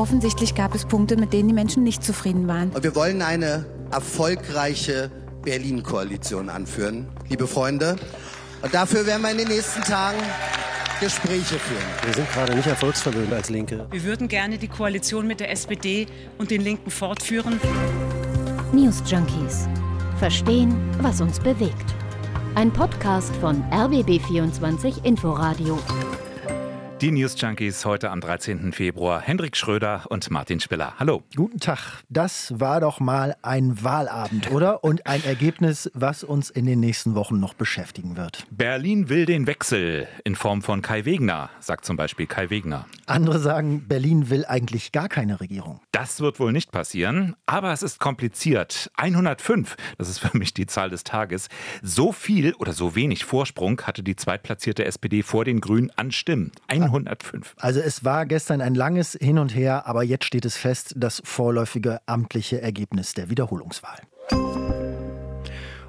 offensichtlich gab es Punkte, mit denen die Menschen nicht zufrieden waren. Und wir wollen eine erfolgreiche Berlin-Koalition anführen, liebe Freunde. Und dafür werden wir in den nächsten Tagen Gespräche führen. Wir sind gerade nicht erfolgsverwöhnt als Linke. Wir würden gerne die Koalition mit der SPD und den Linken fortführen. News Junkies. Verstehen, was uns bewegt. Ein Podcast von RBB24 Inforadio. Die News Junkies heute am 13. Februar. Hendrik Schröder und Martin Spiller. Hallo. Guten Tag. Das war doch mal ein Wahlabend, oder? Und ein Ergebnis, was uns in den nächsten Wochen noch beschäftigen wird. Berlin will den Wechsel in Form von Kai Wegner, sagt zum Beispiel Kai Wegner. Andere sagen, Berlin will eigentlich gar keine Regierung. Das wird wohl nicht passieren, aber es ist kompliziert. 105, das ist für mich die Zahl des Tages. So viel oder so wenig Vorsprung hatte die zweitplatzierte SPD vor den Grünen an Stimmen. 105. Also es war gestern ein langes Hin und Her, aber jetzt steht es fest, das vorläufige amtliche Ergebnis der Wiederholungswahl.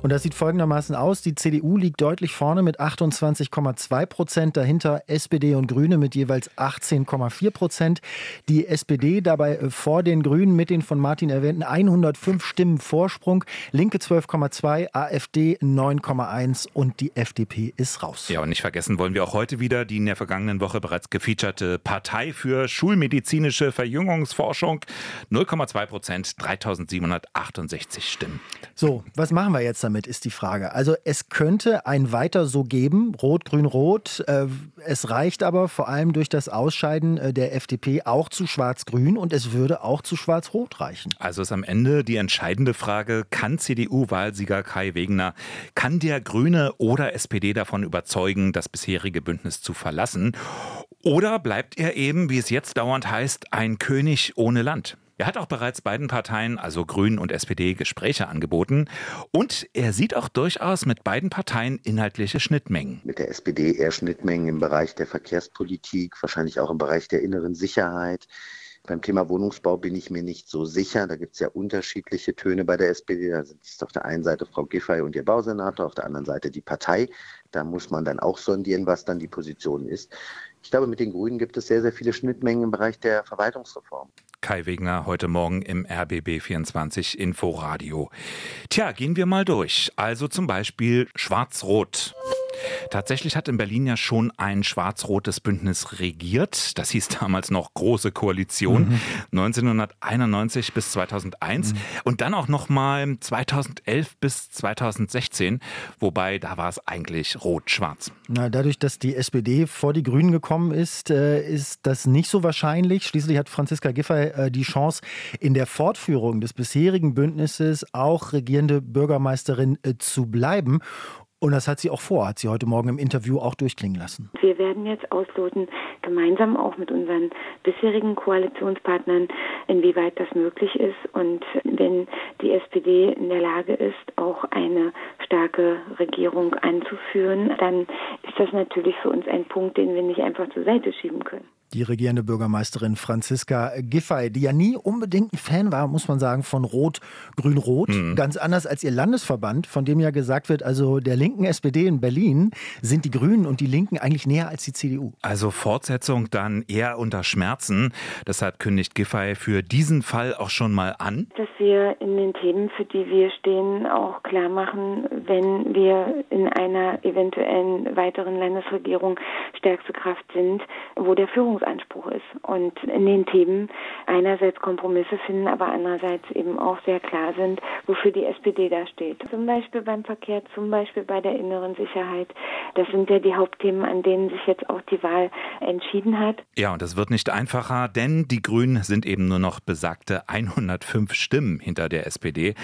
Und das sieht folgendermaßen aus. Die CDU liegt deutlich vorne mit 28,2 Prozent, dahinter SPD und Grüne mit jeweils 18,4 Prozent. Die SPD dabei äh, vor den Grünen mit den von Martin erwähnten 105 Stimmen Vorsprung, Linke 12,2, AfD 9,1 und die FDP ist raus. Ja, und nicht vergessen wollen wir auch heute wieder die in der vergangenen Woche bereits gefeaturete Partei für schulmedizinische Verjüngungsforschung. 0,2 Prozent, 3768 Stimmen. So, was machen wir jetzt damit? Damit, ist die Frage. Also es könnte ein Weiter so geben, Rot, Grün, Rot. Äh, es reicht aber vor allem durch das Ausscheiden äh, der FDP auch zu Schwarz-Grün und es würde auch zu Schwarz-Rot reichen. Also ist am Ende die entscheidende Frage, kann CDU-Wahlsieger Kai Wegner, kann der Grüne oder SPD davon überzeugen, das bisherige Bündnis zu verlassen? Oder bleibt er eben, wie es jetzt dauernd heißt, ein König ohne Land? Er hat auch bereits beiden Parteien, also Grünen und SPD, Gespräche angeboten. Und er sieht auch durchaus mit beiden Parteien inhaltliche Schnittmengen. Mit der SPD eher Schnittmengen im Bereich der Verkehrspolitik, wahrscheinlich auch im Bereich der inneren Sicherheit. Beim Thema Wohnungsbau bin ich mir nicht so sicher. Da gibt es ja unterschiedliche Töne bei der SPD. Da ist auf der einen Seite Frau Giffey und ihr Bausenator, auf der anderen Seite die Partei. Da muss man dann auch sondieren, was dann die Position ist. Ich glaube, mit den Grünen gibt es sehr, sehr viele Schnittmengen im Bereich der Verwaltungsreform. Kai Wegner heute Morgen im RBB24 Inforadio. Tja, gehen wir mal durch. Also zum Beispiel Schwarz-Rot. Tatsächlich hat in Berlin ja schon ein schwarz-rotes Bündnis regiert. Das hieß damals noch Große Koalition, mhm. 1991 bis 2001 mhm. und dann auch noch mal 2011 bis 2016, wobei da war es eigentlich rot-schwarz. Na, dadurch, dass die SPD vor die Grünen gekommen ist, äh, ist das nicht so wahrscheinlich. Schließlich hat Franziska Giffey äh, die Chance, in der Fortführung des bisherigen Bündnisses auch regierende Bürgermeisterin äh, zu bleiben. Und das hat sie auch vor, hat sie heute Morgen im Interview auch durchklingen lassen. Wir werden jetzt ausloten, gemeinsam auch mit unseren bisherigen Koalitionspartnern, inwieweit das möglich ist. Und wenn die SPD in der Lage ist, auch eine starke Regierung anzuführen, dann ist das natürlich für uns ein Punkt, den wir nicht einfach zur Seite schieben können die regierende Bürgermeisterin Franziska Giffey, die ja nie unbedingt ein Fan war, muss man sagen, von Rot, Grün, Rot. Mhm. Ganz anders als ihr Landesverband, von dem ja gesagt wird, also der linken SPD in Berlin sind die Grünen und die Linken eigentlich näher als die CDU. Also Fortsetzung dann eher unter Schmerzen. Deshalb kündigt Giffey für diesen Fall auch schon mal an. Dass wir in den Themen, für die wir stehen, auch klar machen, wenn wir in einer eventuellen weiteren Landesregierung stärkste Kraft sind, wo der Führungs Leistungsanspruch ist und in den Themen einerseits Kompromisse finden, aber andererseits eben auch sehr klar sind, wofür die SPD da steht. Zum Beispiel beim Verkehr, zum Beispiel bei der inneren Sicherheit. Das sind ja die Hauptthemen, an denen sich jetzt auch die Wahl entschieden hat. Ja, und es wird nicht einfacher, denn die Grünen sind eben nur noch besagte 105 Stimmen hinter der SPD.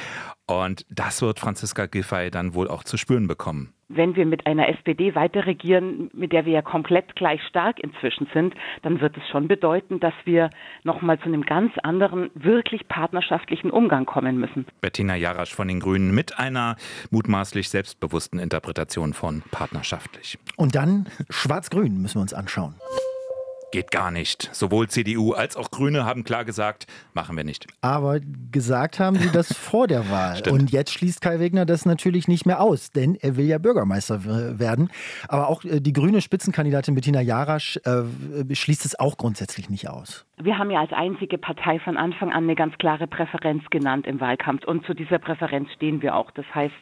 Und das wird Franziska Giffey dann wohl auch zu spüren bekommen. Wenn wir mit einer SPD weiter regieren, mit der wir ja komplett gleich stark inzwischen sind, dann wird es schon bedeuten, dass wir nochmal zu einem ganz anderen, wirklich partnerschaftlichen Umgang kommen müssen. Bettina Jarasch von den Grünen mit einer mutmaßlich selbstbewussten Interpretation von partnerschaftlich. Und dann Schwarz-Grün müssen wir uns anschauen. Geht gar nicht. Sowohl CDU als auch Grüne haben klar gesagt, machen wir nicht. Aber gesagt haben sie das vor der Wahl. Stimmt. Und jetzt schließt Kai Wegner das natürlich nicht mehr aus, denn er will ja Bürgermeister werden. Aber auch äh, die grüne Spitzenkandidatin Bettina Jarasch äh, schließt es auch grundsätzlich nicht aus. Wir haben ja als einzige Partei von Anfang an eine ganz klare Präferenz genannt im Wahlkampf und zu dieser Präferenz stehen wir auch. Das heißt,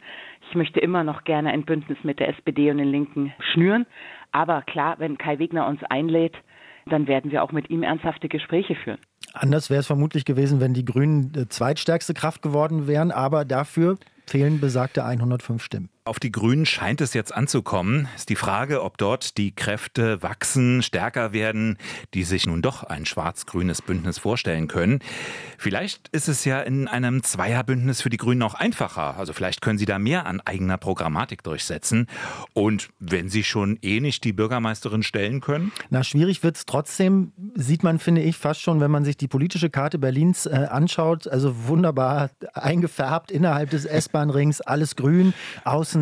ich möchte immer noch gerne ein Bündnis mit der SPD und den Linken schnüren. Aber klar, wenn Kai Wegner uns einlädt, dann werden wir auch mit ihm ernsthafte Gespräche führen. Anders wäre es vermutlich gewesen, wenn die Grünen äh, zweitstärkste Kraft geworden wären, aber dafür fehlen besagte 105 Stimmen. Auf die Grünen scheint es jetzt anzukommen. Ist die Frage, ob dort die Kräfte wachsen, stärker werden, die sich nun doch ein schwarz-grünes Bündnis vorstellen können. Vielleicht ist es ja in einem Zweierbündnis für die Grünen auch einfacher. Also vielleicht können sie da mehr an eigener Programmatik durchsetzen. Und wenn sie schon eh nicht die Bürgermeisterin stellen können, Na, schwierig wird es trotzdem, sieht man, finde ich, fast schon, wenn man sich die politische Karte Berlins äh, anschaut. Also wunderbar eingefärbt innerhalb des S-Bahn-Rings, alles grün, außen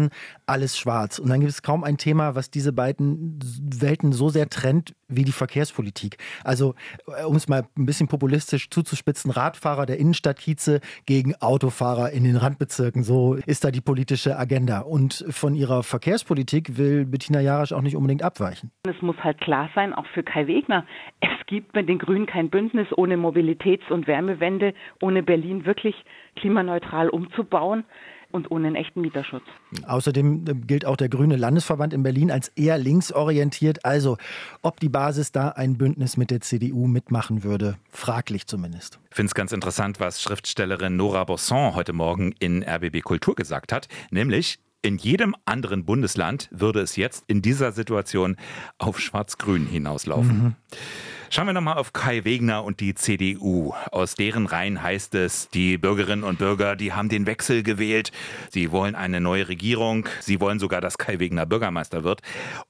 alles schwarz. Und dann gibt es kaum ein Thema, was diese beiden Welten so sehr trennt wie die Verkehrspolitik. Also, äh, um es mal ein bisschen populistisch zuzuspitzen, Radfahrer der Innenstadtkieze gegen Autofahrer in den Randbezirken. So ist da die politische Agenda. Und von ihrer Verkehrspolitik will Bettina Jarasch auch nicht unbedingt abweichen. Es muss halt klar sein, auch für Kai Wegner, es gibt mit den Grünen kein Bündnis ohne Mobilitäts- und Wärmewende, ohne Berlin wirklich klimaneutral umzubauen und ohne einen echten Mieterschutz. Außerdem äh, gilt auch der Grüne Landesverband in Berlin als eher linksorientiert. Also, ob die Basis da ein Bündnis mit der CDU mitmachen würde, fraglich zumindest. Ich finde es ganz interessant, was Schriftstellerin Nora Bosson heute Morgen in RBB Kultur gesagt hat, nämlich in jedem anderen Bundesland würde es jetzt in dieser Situation auf Schwarz-Grün hinauslaufen. Schauen wir nochmal auf Kai Wegner und die CDU. Aus deren Reihen heißt es, die Bürgerinnen und Bürger, die haben den Wechsel gewählt. Sie wollen eine neue Regierung. Sie wollen sogar, dass Kai Wegner Bürgermeister wird.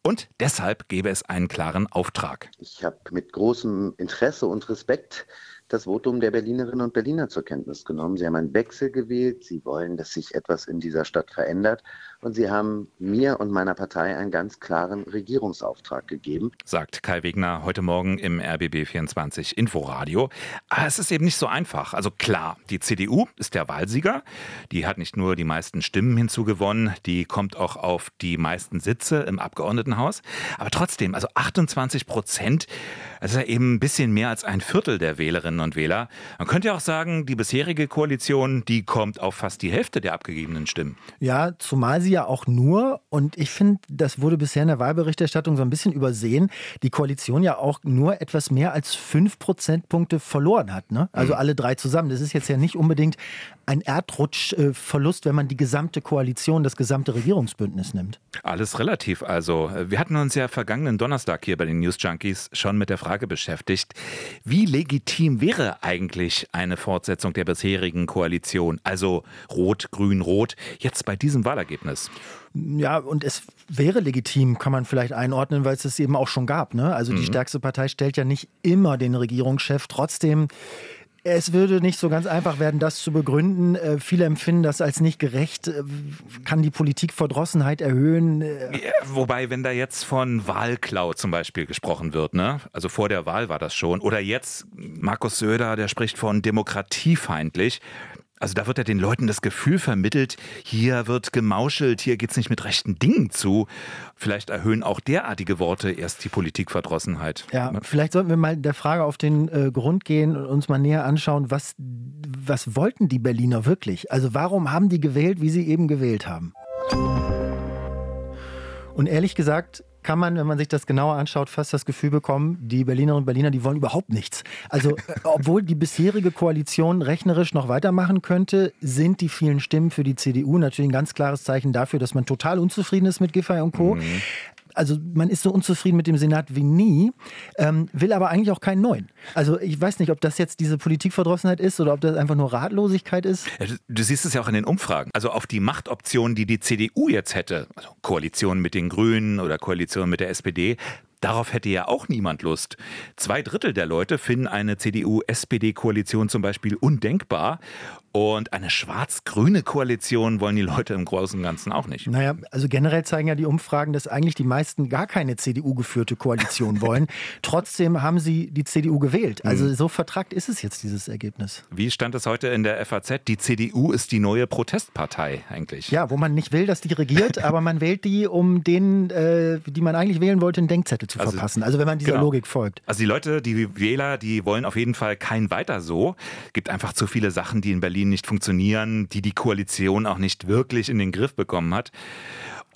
Und deshalb gäbe es einen klaren Auftrag. Ich habe mit großem Interesse und Respekt das Votum der Berlinerinnen und Berliner zur Kenntnis genommen. Sie haben einen Wechsel gewählt. Sie wollen, dass sich etwas in dieser Stadt verändert. Und sie haben mir und meiner Partei einen ganz klaren Regierungsauftrag gegeben. sagt Kai Wegner heute Morgen im RBB 24 Inforadio. Aber es ist eben nicht so einfach. Also klar, die CDU ist der Wahlsieger. Die hat nicht nur die meisten Stimmen hinzugewonnen, die kommt auch auf die meisten Sitze im Abgeordnetenhaus. Aber trotzdem, also 28 Prozent, das ist ja eben ein bisschen mehr als ein Viertel der Wählerinnen und Wähler. Man könnte ja auch sagen, die bisherige Koalition, die kommt auf fast die Hälfte der abgegebenen Stimmen. Ja, zumal sie ja auch nur, und ich finde, das wurde bisher in der Wahlberichterstattung so ein bisschen übersehen, die Koalition ja auch nur etwas mehr als fünf Prozentpunkte verloren hat. Ne? Also Mhm. alle drei zusammen. Das ist jetzt ja nicht unbedingt ein Erdrutschverlust, wenn man die gesamte Koalition, das gesamte Regierungsbündnis nimmt. Alles relativ also. Wir hatten uns ja vergangenen Donnerstag hier bei den News Junkies schon mit der Frage beschäftigt, wie legitim wäre eigentlich eine Fortsetzung der bisherigen Koalition, also Rot, Grün, Rot, jetzt bei diesem Wahlergebnis? Ja, und es wäre legitim, kann man vielleicht einordnen, weil es es eben auch schon gab. Ne? Also die Mhm. stärkste Partei stellt ja nicht immer den Regierungschef. Trotzdem, es würde nicht so ganz einfach werden, das zu begründen. Äh, viele empfinden das als nicht gerecht, äh, kann die Politikverdrossenheit erhöhen. Äh, Ja, wobei, wenn da jetzt von Wahlklau zum Beispiel gesprochen wird, ne? Also vor der Wahl war das schon. Oder jetzt Markus Söder, der spricht von demokratiefeindlich. Also da wird ja den Leuten das Gefühl vermittelt, hier wird gemauschelt, hier geht's nicht mit rechten Dingen zu. Vielleicht erhöhen auch derartige Worte erst die Politikverdrossenheit. Ja, vielleicht sollten wir mal der Frage auf den äh, Grund gehen und uns mal näher anschauen, was, was wollten die Berliner wirklich? Also warum haben die gewählt, wie sie eben gewählt haben? Und ehrlich gesagt kann man, wenn man sich das genauer anschaut, fast das Gefühl bekommen, die Berlinerinnen und Berliner, die wollen überhaupt nichts. Also, äh, obwohl die bisherige Koalition rechnerisch noch weitermachen könnte, sind die vielen Stimmen für die CDU natürlich ein ganz klares Zeichen dafür, dass man total unzufrieden ist mit Giffey und Co. Also man ist so unzufrieden mit dem Senat wie nie, ähm, will aber eigentlich auch keinen neuen. Also ich weiß nicht, ob das jetzt diese Politikverdrossenheit ist oder ob das einfach nur Ratlosigkeit ist. Ja, du- Du siehst es ja auch in den Umfragen. Also auf die Machtoption, die die CDU jetzt hätte, also Koalition mit den Grünen oder Koalition mit der SPD, Darauf hätte ja auch niemand Lust. Zwei Drittel der Leute finden eine CDU-SPD-Koalition zum Beispiel undenkbar. Und eine schwarz-grüne Koalition wollen die Leute im Großen und Ganzen auch nicht. Naja, also generell zeigen ja die Umfragen, dass eigentlich die meisten gar keine CDU-geführte Koalition wollen. Trotzdem haben sie die CDU gewählt. Also hm. so vertragt ist es jetzt, dieses Ergebnis. Wie stand es heute in der FAZ? Die CDU ist die neue Protestpartei eigentlich. Ja, wo man nicht will, dass die regiert, aber man wählt die, um denen, äh, die man eigentlich wählen wollte, einen Denkzettel zu also, verpassen. Also wenn man dieser genau. Logik folgt. Also die Leute, die Wähler, die wollen auf jeden Fall kein weiter so. Gibt einfach zu viele Sachen, die in Berlin nicht funktionieren, die die Koalition auch nicht wirklich in den Griff bekommen hat.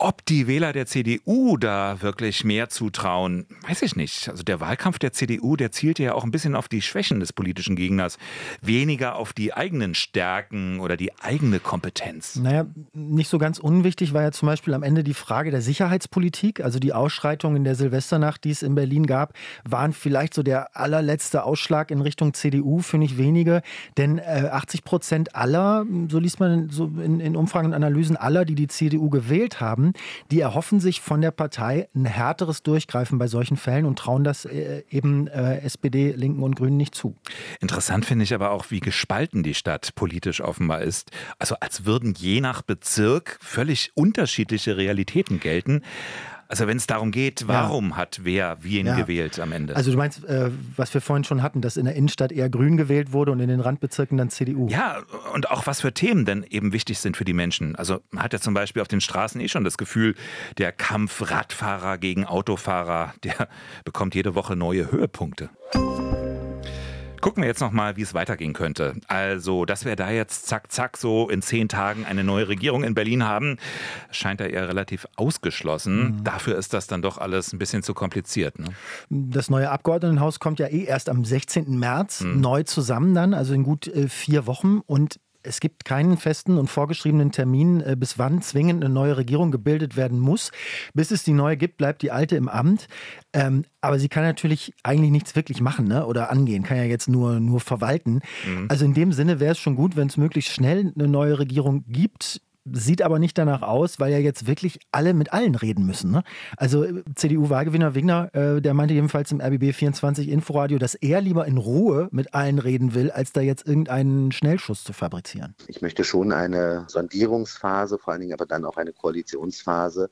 Ob die Wähler der CDU da wirklich mehr zutrauen, weiß ich nicht. Also der Wahlkampf der CDU, der zielte ja auch ein bisschen auf die Schwächen des politischen Gegners, weniger auf die eigenen Stärken oder die eigene Kompetenz. Naja, nicht so ganz unwichtig war ja zum Beispiel am Ende die Frage der Sicherheitspolitik. Also die Ausschreitungen in der Silvesternacht, die es in Berlin gab, waren vielleicht so der allerletzte Ausschlag in Richtung CDU für nicht wenige. Denn äh, 80 Prozent aller, so liest man so in, in Umfragen und Analysen aller, die die CDU gewählt haben, die erhoffen sich von der Partei ein härteres Durchgreifen bei solchen Fällen und trauen das äh, eben äh, SPD, Linken und Grünen nicht zu. Interessant finde ich aber auch, wie gespalten die Stadt politisch offenbar ist. Also als würden je nach Bezirk völlig unterschiedliche Realitäten gelten. Also wenn es darum geht, warum ja. hat wer wen ja. gewählt am Ende? Also du meinst, äh, was wir vorhin schon hatten, dass in der Innenstadt eher grün gewählt wurde und in den Randbezirken dann CDU. Ja, und auch was für Themen denn eben wichtig sind für die Menschen. Also man hat ja zum Beispiel auf den Straßen eh schon das Gefühl, der Kampf Radfahrer gegen Autofahrer, der bekommt jede Woche neue Höhepunkte. Gucken wir jetzt noch mal, wie es weitergehen könnte. Also, dass wir da jetzt zack, zack so in zehn Tagen eine neue Regierung in Berlin haben, scheint da eher relativ ausgeschlossen. Mhm. Dafür ist das dann doch alles ein bisschen zu kompliziert. Ne? Das neue Abgeordnetenhaus kommt ja eh erst am 16. März mhm. neu zusammen dann, also in gut äh, vier Wochen. Und es gibt keinen festen und vorgeschriebenen Termin, äh, bis wann zwingend eine neue Regierung gebildet werden muss. Bis es die neue gibt, bleibt die alte im Amt. Ähm, aber sie kann natürlich eigentlich nichts wirklich machen ne? oder angehen, kann ja jetzt nur, nur verwalten. Mhm. Also in dem Sinne wäre es schon gut, wenn es möglichst schnell eine neue Regierung gibt. Sieht aber nicht danach aus, weil ja jetzt wirklich alle mit allen reden müssen. Ne? Also äh, CDU-Wahlgewinner Wigner, äh, der meinte jedenfalls im RBB 24 Inforadio, dass er lieber in Ruhe mit allen reden will, als da jetzt irgendeinen Schnellschuss zu fabrizieren. Ich möchte schon eine Sondierungsphase, vor allen Dingen aber dann auch eine Koalitionsphase,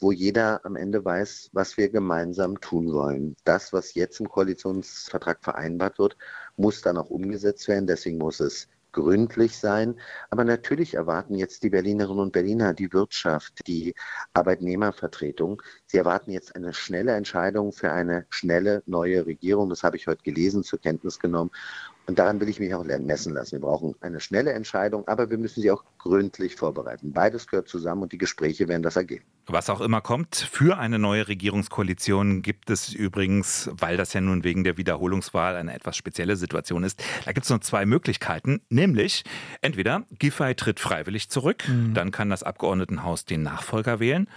wo jeder am Ende weiß, was wir gemeinsam tun wollen. Das, was jetzt im Koalitionsvertrag vereinbart wird, muss dann auch umgesetzt werden. Deswegen muss es gründlich sein. Aber natürlich erwarten jetzt die Berlinerinnen und Berliner, die Wirtschaft, die Arbeitnehmervertretung, sie erwarten jetzt eine schnelle Entscheidung für eine schnelle neue Regierung. Das habe ich heute gelesen, zur Kenntnis genommen. Und daran will ich mich auch messen lassen. Wir brauchen eine schnelle Entscheidung, aber wir müssen sie auch gründlich vorbereiten. Beides gehört zusammen und die Gespräche werden das ergeben. Was auch immer kommt, für eine neue Regierungskoalition gibt es übrigens, weil das ja nun wegen der Wiederholungswahl eine etwas spezielle Situation ist, da gibt es nur zwei Möglichkeiten, nämlich entweder Giffey tritt freiwillig zurück, mhm. dann kann das Abgeordnetenhaus den Nachfolger wählen.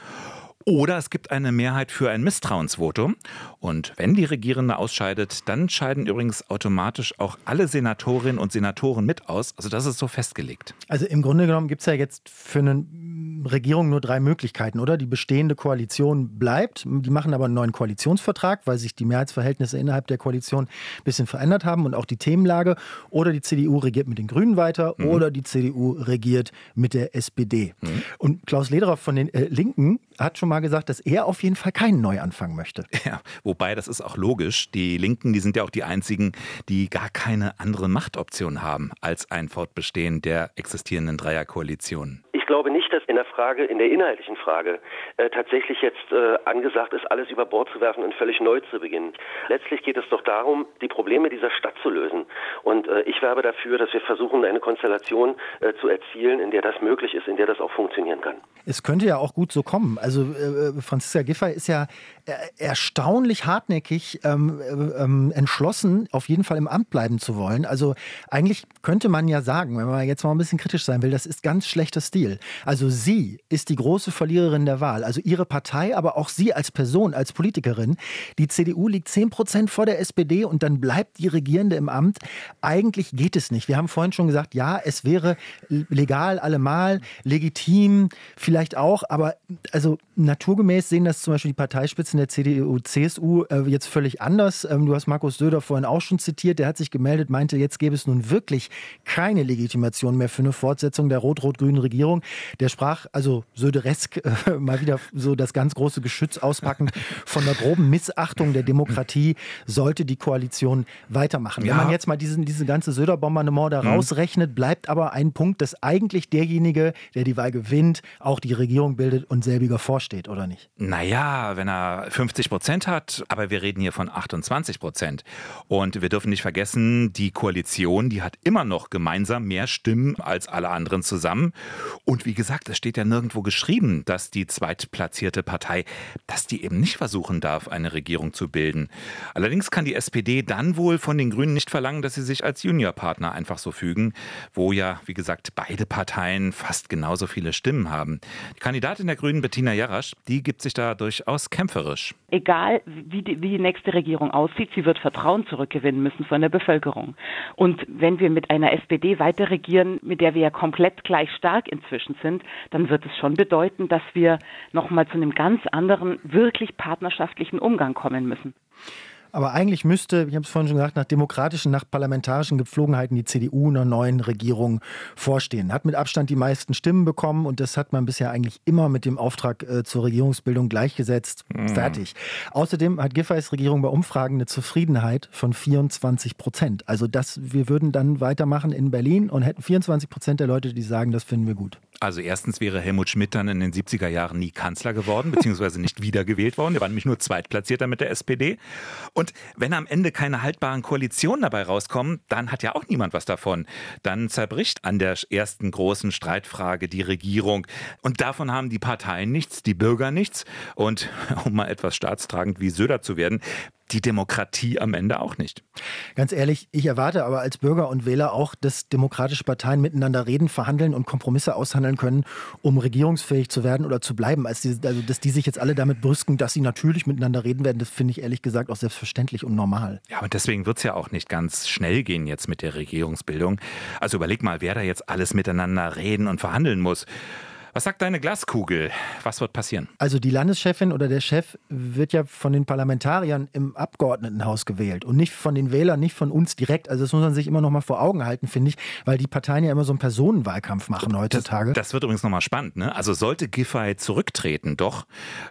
Oder es gibt eine Mehrheit für ein Misstrauensvotum. Und wenn die Regierende ausscheidet, dann scheiden übrigens automatisch auch alle Senatorinnen und Senatoren mit aus. Also das ist so festgelegt. Also im Grunde genommen gibt es ja jetzt für eine Regierung nur drei Möglichkeiten, oder? Die bestehende Koalition bleibt. Die machen aber einen neuen Koalitionsvertrag, weil sich die Mehrheitsverhältnisse innerhalb der Koalition ein bisschen verändert haben und auch die Themenlage. Oder die CDU regiert mit den Grünen weiter mhm. oder die CDU regiert mit der SPD. Mhm. Und Klaus Lederer von den äh, Linken hat schon mal gesagt, dass er auf jeden Fall keinen Neuanfang möchte. Ja, wobei das ist auch logisch. Die Linken, die sind ja auch die einzigen, die gar keine andere Machtoption haben als ein Fortbestehen der existierenden Dreierkoalitionen glaube nicht, dass in der Frage, in der inhaltlichen Frage, äh, tatsächlich jetzt äh, angesagt ist, alles über Bord zu werfen und völlig neu zu beginnen. Letztlich geht es doch darum, die Probleme dieser Stadt zu lösen. Und äh, ich werbe dafür, dass wir versuchen, eine Konstellation äh, zu erzielen, in der das möglich ist, in der das auch funktionieren kann. Es könnte ja auch gut so kommen. Also äh, äh, Franziska Giffey ist ja erstaunlich hartnäckig ähm, ähm, entschlossen, auf jeden Fall im Amt bleiben zu wollen. Also eigentlich könnte man ja sagen, wenn man jetzt mal ein bisschen kritisch sein will, das ist ganz schlechter Stil. Also sie ist die große Verliererin der Wahl. Also ihre Partei, aber auch sie als Person, als Politikerin. Die CDU liegt 10 Prozent vor der SPD und dann bleibt die Regierende im Amt. Eigentlich geht es nicht. Wir haben vorhin schon gesagt, ja, es wäre legal allemal, legitim vielleicht auch, aber also naturgemäß sehen das zum Beispiel die Parteispitzen der CDU, CSU äh, jetzt völlig anders. Ähm, du hast Markus Söder vorhin auch schon zitiert, der hat sich gemeldet, meinte, jetzt gäbe es nun wirklich keine Legitimation mehr für eine Fortsetzung der rot-rot-grünen Regierung. Der sprach also Söderesk äh, mal wieder so das ganz große Geschütz auspackend von der groben Missachtung der Demokratie sollte die Koalition weitermachen. Ja. Wenn man jetzt mal diesen, diese ganze Söder-Bombardement da mhm. rausrechnet, bleibt aber ein Punkt, dass eigentlich derjenige, der die Wahl gewinnt, auch die Regierung bildet und selbiger vorsteht, oder nicht? Naja, wenn er 50 Prozent hat, aber wir reden hier von 28 Prozent. Und wir dürfen nicht vergessen, die Koalition, die hat immer noch gemeinsam mehr Stimmen als alle anderen zusammen. Und wie gesagt, es steht ja nirgendwo geschrieben, dass die zweitplatzierte Partei, dass die eben nicht versuchen darf, eine Regierung zu bilden. Allerdings kann die SPD dann wohl von den Grünen nicht verlangen, dass sie sich als Juniorpartner einfach so fügen, wo ja, wie gesagt, beide Parteien fast genauso viele Stimmen haben. Die Kandidatin der Grünen, Bettina Jarasch, die gibt sich da durchaus kämpferisch. Egal, wie die, wie die nächste Regierung aussieht, sie wird Vertrauen zurückgewinnen müssen von der Bevölkerung. Und wenn wir mit einer SPD weiter regieren, mit der wir ja komplett gleich stark inzwischen sind, dann wird es schon bedeuten, dass wir nochmal zu einem ganz anderen, wirklich partnerschaftlichen Umgang kommen müssen. Aber eigentlich müsste, ich habe es vorhin schon gesagt, nach demokratischen, nach parlamentarischen Gepflogenheiten die CDU einer neuen Regierung vorstehen. Hat mit Abstand die meisten Stimmen bekommen und das hat man bisher eigentlich immer mit dem Auftrag äh, zur Regierungsbildung gleichgesetzt. Mhm. Fertig. Außerdem hat Giffey's Regierung bei Umfragen eine Zufriedenheit von 24 Prozent. Also das, wir würden dann weitermachen in Berlin und hätten 24 Prozent der Leute, die sagen, das finden wir gut. Also erstens wäre Helmut Schmidt dann in den 70er Jahren nie Kanzler geworden, beziehungsweise nicht wiedergewählt worden. Er war nämlich nur Zweitplatzierter mit der SPD. Und wenn am Ende keine haltbaren Koalitionen dabei rauskommen, dann hat ja auch niemand was davon. Dann zerbricht an der ersten großen Streitfrage die Regierung. Und davon haben die Parteien nichts, die Bürger nichts. Und um mal etwas staatstragend wie Söder zu werden, die Demokratie am Ende auch nicht. Ganz ehrlich, ich erwarte aber als Bürger und Wähler auch, dass demokratische Parteien miteinander reden, verhandeln und Kompromisse aushandeln können, um regierungsfähig zu werden oder zu bleiben. Also, dass die sich jetzt alle damit brüsten, dass sie natürlich miteinander reden werden, das finde ich ehrlich gesagt auch selbstverständlich und normal. Ja, und deswegen wird es ja auch nicht ganz schnell gehen jetzt mit der Regierungsbildung. Also überleg mal, wer da jetzt alles miteinander reden und verhandeln muss. Was sagt deine Glaskugel? Was wird passieren? Also die Landeschefin oder der Chef wird ja von den Parlamentariern im Abgeordnetenhaus gewählt und nicht von den Wählern, nicht von uns direkt. Also das muss man sich immer noch mal vor Augen halten, finde ich, weil die Parteien ja immer so einen Personenwahlkampf machen heutzutage. Das, das wird übrigens noch mal spannend. Ne? Also sollte Giffey zurücktreten, doch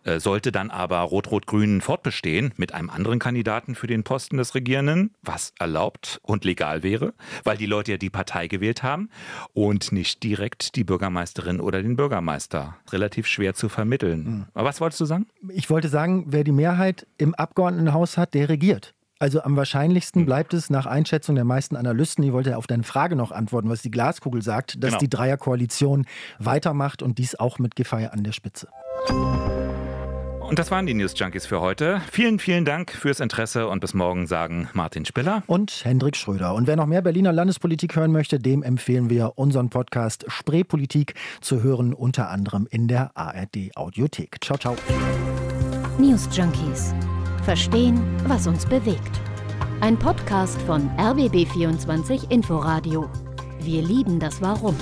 äh, sollte dann aber Rot-Rot-Grün fortbestehen mit einem anderen Kandidaten für den Posten des Regierenden, was erlaubt und legal wäre, weil die Leute ja die Partei gewählt haben und nicht direkt die Bürgermeisterin oder den Bürgermeister. Bürgermeister. Relativ schwer zu vermitteln. Mhm. Aber was wolltest du sagen? Ich wollte sagen, wer die Mehrheit im Abgeordnetenhaus hat, der regiert. Also am wahrscheinlichsten hm. bleibt es nach Einschätzung der meisten Analysten, ich wollte auf deine Frage noch antworten, was die Glaskugel sagt, dass genau. die Dreierkoalition weitermacht und dies auch mit Giffey an der Spitze. Und das waren die News Junkies für heute. Vielen, vielen Dank fürs Interesse und bis morgen sagen Martin Spiller und Hendrik Schröder. Und wer noch mehr Berliner Landespolitik hören möchte, dem empfehlen wir unseren Podcast Spreepolitik zu hören, unter anderem in der ARD Audiothek. Ciao, ciao. News Junkies. Verstehen, was uns bewegt. Ein Podcast von RBB24 Inforadio. Wir lieben das Warum.